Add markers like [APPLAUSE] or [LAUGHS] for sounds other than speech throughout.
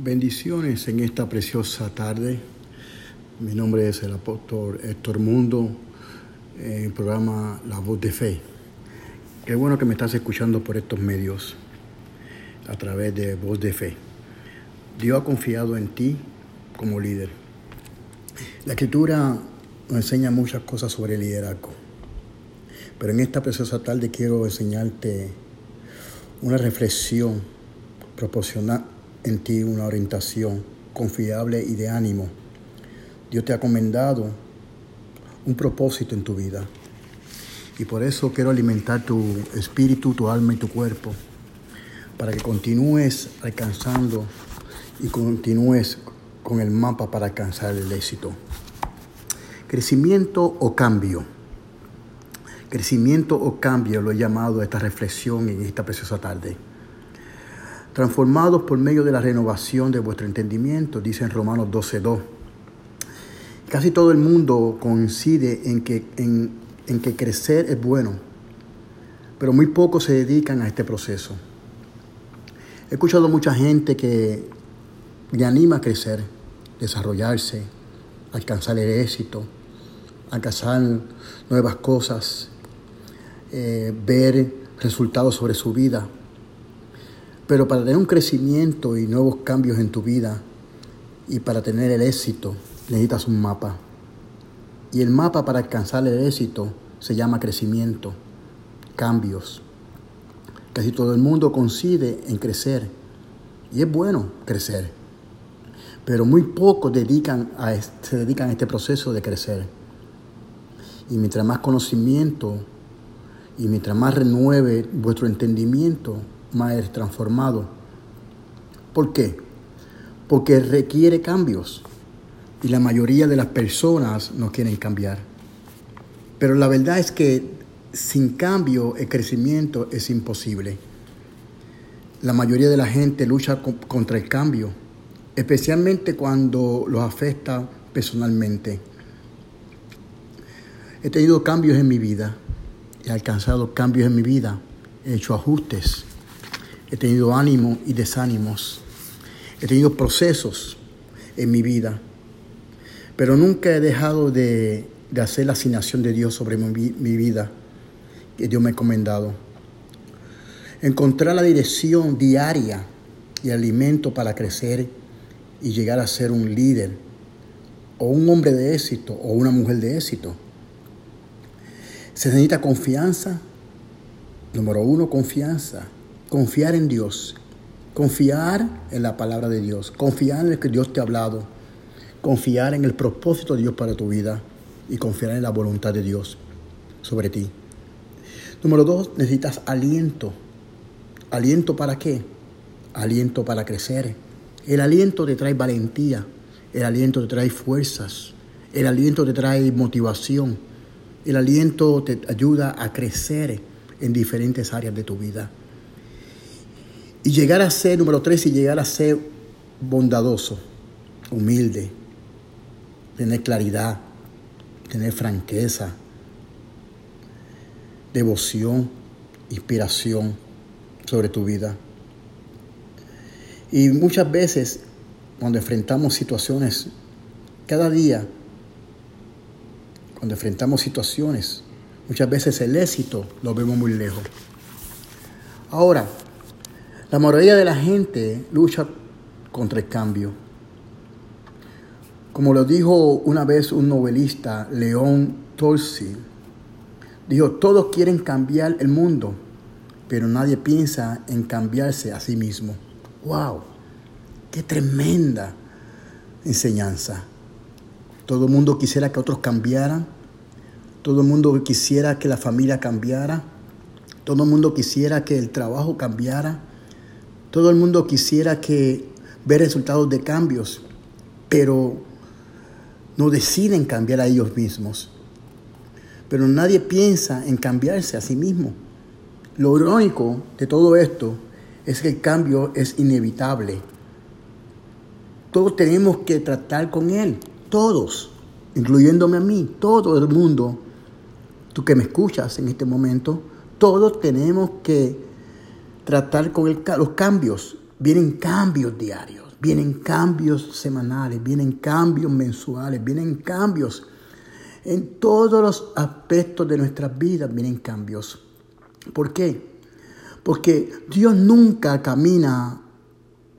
Bendiciones en esta preciosa tarde. Mi nombre es el apóstol Héctor Mundo, en el programa La Voz de Fe. Qué bueno que me estás escuchando por estos medios, a través de Voz de Fe. Dios ha confiado en ti como líder. La escritura nos enseña muchas cosas sobre el liderazgo, pero en esta preciosa tarde quiero enseñarte una reflexión proporcional en ti una orientación confiable y de ánimo. Dios te ha comendado un propósito en tu vida. Y por eso quiero alimentar tu espíritu, tu alma y tu cuerpo, para que continúes alcanzando y continúes con el mapa para alcanzar el éxito. Crecimiento o cambio. Crecimiento o cambio lo he llamado a esta reflexión en esta preciosa tarde transformados por medio de la renovación de vuestro entendimiento, dice en Romanos 12.2. Casi todo el mundo coincide en que, en, que crecer es bueno, pero muy pocos se dedican a este proceso. He escuchado mucha gente que le anima a crecer, desarrollarse, alcanzar el éxito, alcanzar nuevas cosas, eh, ver resultados sobre su vida. Pero para tener un crecimiento y nuevos cambios en tu vida y para tener el éxito necesitas un mapa. Y el mapa para alcanzar el éxito se llama crecimiento, cambios. Casi todo el mundo coincide en crecer y es bueno crecer, pero muy pocos se dedican a este proceso de crecer. Y mientras más conocimiento y mientras más renueve vuestro entendimiento, más transformado. ¿Por qué? Porque requiere cambios y la mayoría de las personas no quieren cambiar. Pero la verdad es que sin cambio el crecimiento es imposible. La mayoría de la gente lucha contra el cambio, especialmente cuando los afecta personalmente. He tenido cambios en mi vida, he alcanzado cambios en mi vida, he hecho ajustes he tenido ánimo y desánimos, he tenido procesos en mi vida, pero nunca he dejado de, hacer la asignación de Dios sobre mi, mi vida que Dios me ha encomendado. Encontrar la dirección diaria y alimento para crecer y llegar a ser un líder o un hombre de éxito o una mujer de éxito. Se necesita confianza. Número uno, confianza confiar en Dios, confiar en la palabra de Dios, confiar en lo que Dios te ha hablado, confiar en el propósito de Dios para tu vida y confiar en la voluntad de Dios sobre ti. Número dos, necesitas aliento. ¿Aliento para qué? Aliento para crecer. El aliento te trae valentía, el aliento te trae fuerzas, el aliento te trae motivación, el aliento te ayuda a crecer en diferentes áreas de tu vida. Y llegar a ser, número tres, y llegar a ser bondadoso, humilde, tener claridad, tener franqueza, devoción, inspiración sobre tu vida. Y muchas veces, cuando enfrentamos situaciones, cada día, cuando enfrentamos situaciones, muchas veces el éxito lo vemos muy lejos. Ahora, la mayoría de la gente lucha contra el cambio. Como lo dijo una vez un novelista, León Tolstoy, dijo, todos quieren cambiar el mundo, pero nadie piensa en cambiarse a sí mismo. ¡Wow! ¡Qué tremenda enseñanza! Todo el mundo quisiera que otros cambiaran, todo el mundo quisiera que la familia cambiara, todo el mundo quisiera que el trabajo cambiara, todo el mundo quisiera que ver resultados de cambios, pero no deciden cambiar a ellos mismos. Pero nadie piensa en cambiarse a sí mismo. Lo irónico de todo esto es que el cambio es inevitable. Todos tenemos que tratar con él, todos, incluyéndome a mí, todo el mundo, tú que me escuchas en este momento, todos tenemos que tratar con los cambios. Vienen cambios diarios. Vienen cambios semanales, vienen cambios mensuales, vienen cambios en todos los aspectos de nuestras vidas, vienen cambios. ¿Por qué? Porque Dios nunca camina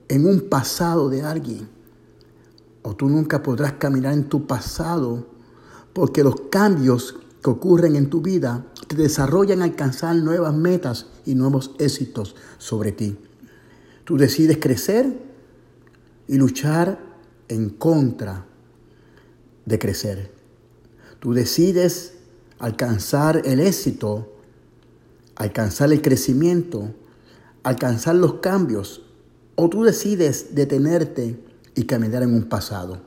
en un pasado de alguien. O tú nunca podrás caminar en tu pasado porque los cambios que ocurren en tu vida te desarrollan a alcanzar nuevas metas y nuevos éxitos sobre ti. Tú decides crecer y luchar en contra de crecer. Tú decides alcanzar el éxito, alcanzar el crecimiento, alcanzar los cambios, o tú decides detenerte y caminar en un pasado.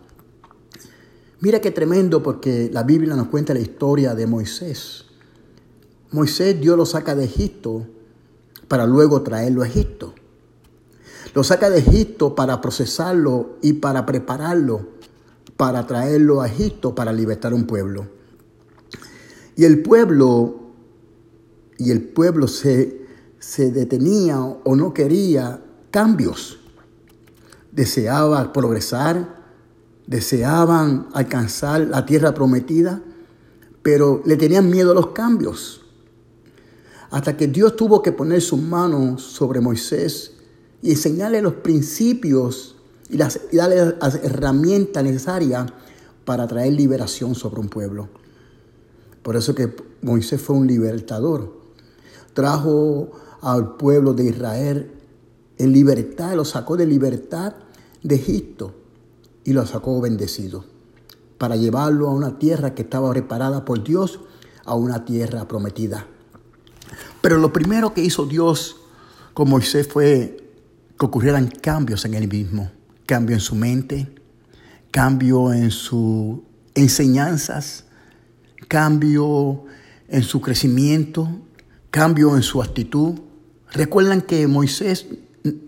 Mira qué tremendo porque la Biblia nos cuenta la historia de Moisés. Moisés Dios lo saca de Egipto para luego traerlo a Egipto. Lo saca de Egipto para procesarlo y para prepararlo para traerlo a Egipto para libertar un pueblo. Y el pueblo, y el pueblo se, se detenía o no quería cambios. Deseaba progresar, deseaban alcanzar la tierra prometida, pero le tenían miedo a los cambios. Hasta que Dios tuvo que poner sus manos sobre Moisés y enseñarle los principios y, las, darle las herramientas necesarias para traer liberación sobre un pueblo. Por eso que Moisés fue un libertador. Trajo al pueblo de Israel en libertad, lo sacó de libertad de Egipto y lo sacó bendecido para llevarlo a una tierra que estaba preparada por Dios, a una tierra prometida. Pero lo primero que hizo Dios con Moisés fue que ocurrieran cambios en él mismo, cambio en su mente, cambio en sus enseñanzas, cambio en su crecimiento, cambio en su actitud. Recuerdan que Moisés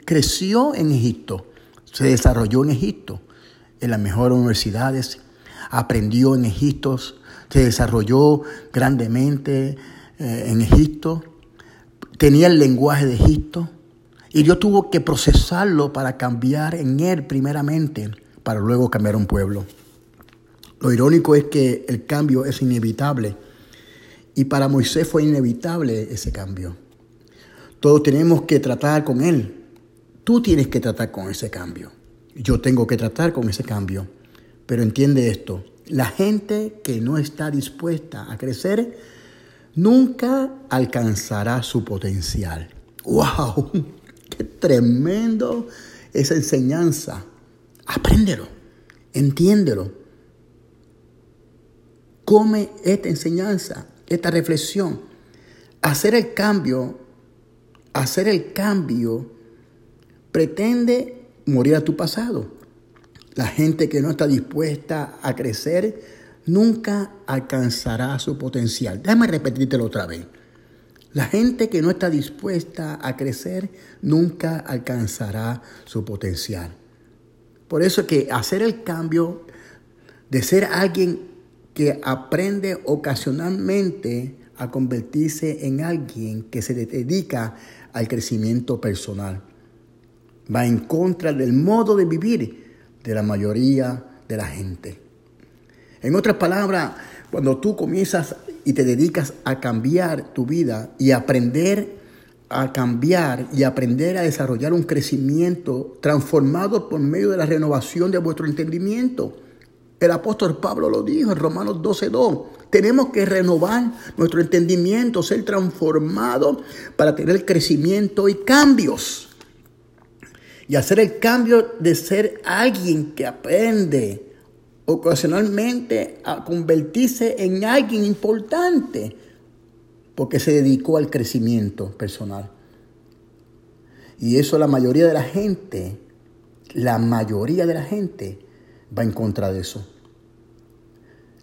creció en Egipto, se desarrolló en Egipto, en las mejores universidades, aprendió en Egipto, se desarrolló grandemente eh, en Egipto, tenía el lenguaje de Egipto, y Dios tuvo que procesarlo para cambiar en él primeramente, para luego cambiar un pueblo. Lo irónico es que el cambio es inevitable. Y para Moisés fue inevitable ese cambio. Todos tenemos que tratar con él. Tú tienes que tratar con ese cambio. Yo tengo que tratar con ese cambio. Pero entiende esto. La gente que no está dispuesta a crecer nunca alcanzará su potencial. ¡Wow! [LAUGHS] Qué tremendo esa enseñanza. Apréndelo, entiéndelo. Come esta enseñanza, esta reflexión. Hacer el cambio, hacer el cambio pretende morir a tu pasado. La gente que no está dispuesta a crecer nunca alcanzará su potencial. Déjame repetírtelo otra vez. La gente que no está dispuesta a crecer nunca alcanzará su potencial. Por eso que hacer el cambio de ser alguien que aprende ocasionalmente a convertirse en alguien que se dedica al crecimiento personal. Va en contra del modo de vivir de la mayoría de la gente. En otras palabras, cuando tú comienzas y te dedicas a cambiar tu vida y aprender a cambiar y aprender a desarrollar un crecimiento transformado por medio de la renovación de vuestro entendimiento. El apóstol Pablo lo dijo en Romanos 12:2. Tenemos que renovar nuestro entendimiento, ser transformado para tener crecimiento y cambios. Y hacer el cambio de ser alguien que aprende ocasionalmente a convertirse en alguien importante porque se dedicó al crecimiento personal. Y eso la mayoría de la gente, la mayoría de la gente va en contra de eso.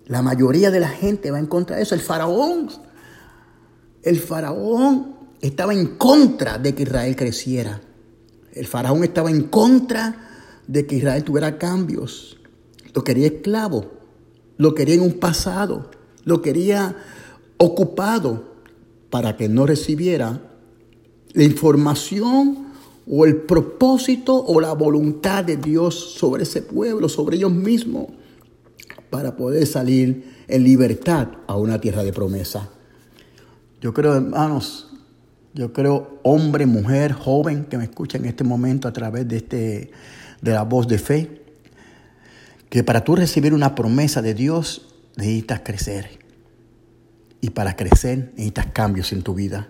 La mayoría de la gente va en contra de eso. El faraón, el faraón estaba en contra de que Israel creciera. El faraón estaba en contra de que Israel tuviera cambios. Lo quería esclavo, lo quería en un pasado, lo quería ocupado para que no recibiera la información o el propósito o la voluntad de Dios sobre ese pueblo, sobre ellos mismos, para poder salir en libertad a una tierra de promesa. Yo creo, hermanos, yo creo, hombre, mujer, joven que me escucha en este momento a través de, este, de la voz de fe, que para tú recibir una promesa de Dios necesitas crecer. Y para crecer necesitas cambios en tu vida.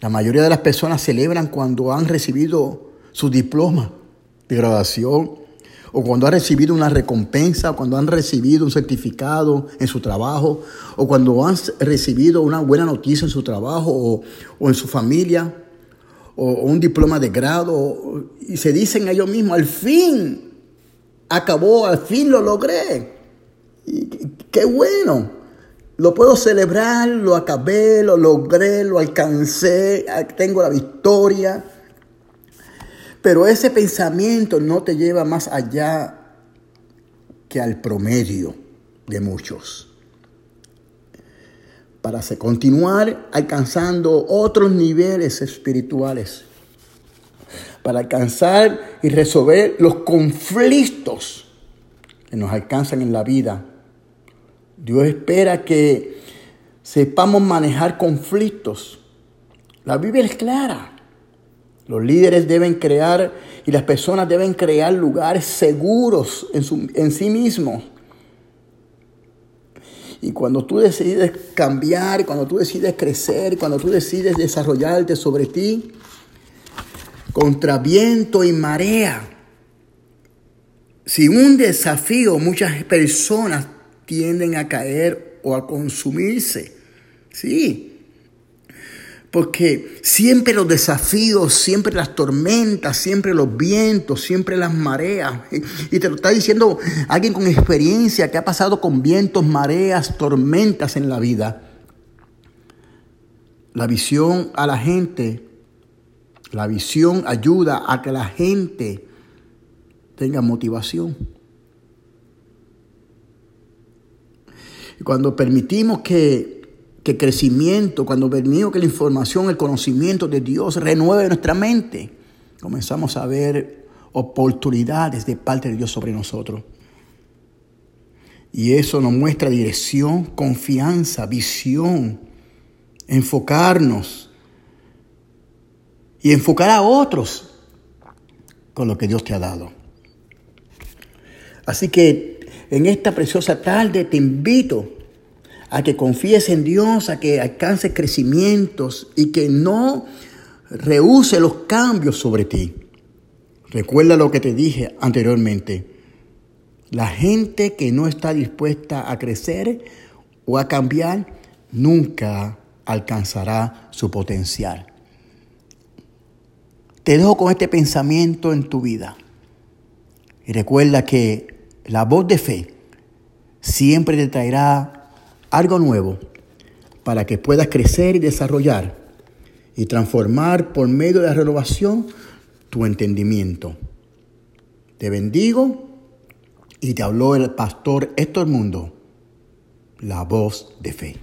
La mayoría de las personas celebran cuando han recibido su diploma de graduación o cuando han recibido una recompensa, o cuando han recibido un certificado en su trabajo, o cuando han recibido una buena noticia en su trabajo o, en su familia, o, un diploma de grado, y se dicen ellos mismos, al fin acabó, al fin lo logré. Qué bueno. Lo puedo celebrar, lo acabé, lo logré, lo alcancé, tengo la victoria. Pero ese pensamiento no te lleva más allá que al promedio de muchos. Para continuar alcanzando otros niveles espirituales. Para alcanzar y resolver los conflictos que nos alcanzan en la vida. Dios espera que sepamos manejar conflictos. La Biblia es clara. Los líderes deben crear y las personas deben crear lugares seguros en, sí mismos. Y cuando tú decides cambiar, cuando tú decides crecer, cuando tú decides desarrollarte sobre ti, contra viento y marea, si un desafío, muchas personas tienden a caer o a consumirse. Sí, porque siempre los desafíos, siempre las tormentas, siempre los vientos, siempre las mareas. Y te lo está diciendo alguien con experiencia que ha pasado con vientos, mareas, tormentas en la vida. La visión a la gente, la visión ayuda a que la gente tenga motivación. Y cuando permitimos que que crecimiento, cuando permitimos que la información, el conocimiento de Dios renueve nuestra mente, comenzamos a ver oportunidades de parte de Dios sobre nosotros. Y eso nos muestra dirección, confianza, visión, enfocarnos y enfocar a otros con lo que Dios te ha dado. Así que en esta preciosa tarde te invito a que confíes en Dios, a que alcances crecimientos y que no rehúse los cambios sobre ti. Recuerda lo que te dije anteriormente. La gente que no está dispuesta a crecer o a cambiar nunca alcanzará su potencial. Te dejo con este pensamiento en tu vida. Y recuerda que la voz de fe siempre te traerá algo nuevo para que puedas crecer y desarrollar y transformar por medio de la renovación tu entendimiento. Te bendigo y te habló el pastor Héctor Mundo, la voz de fe.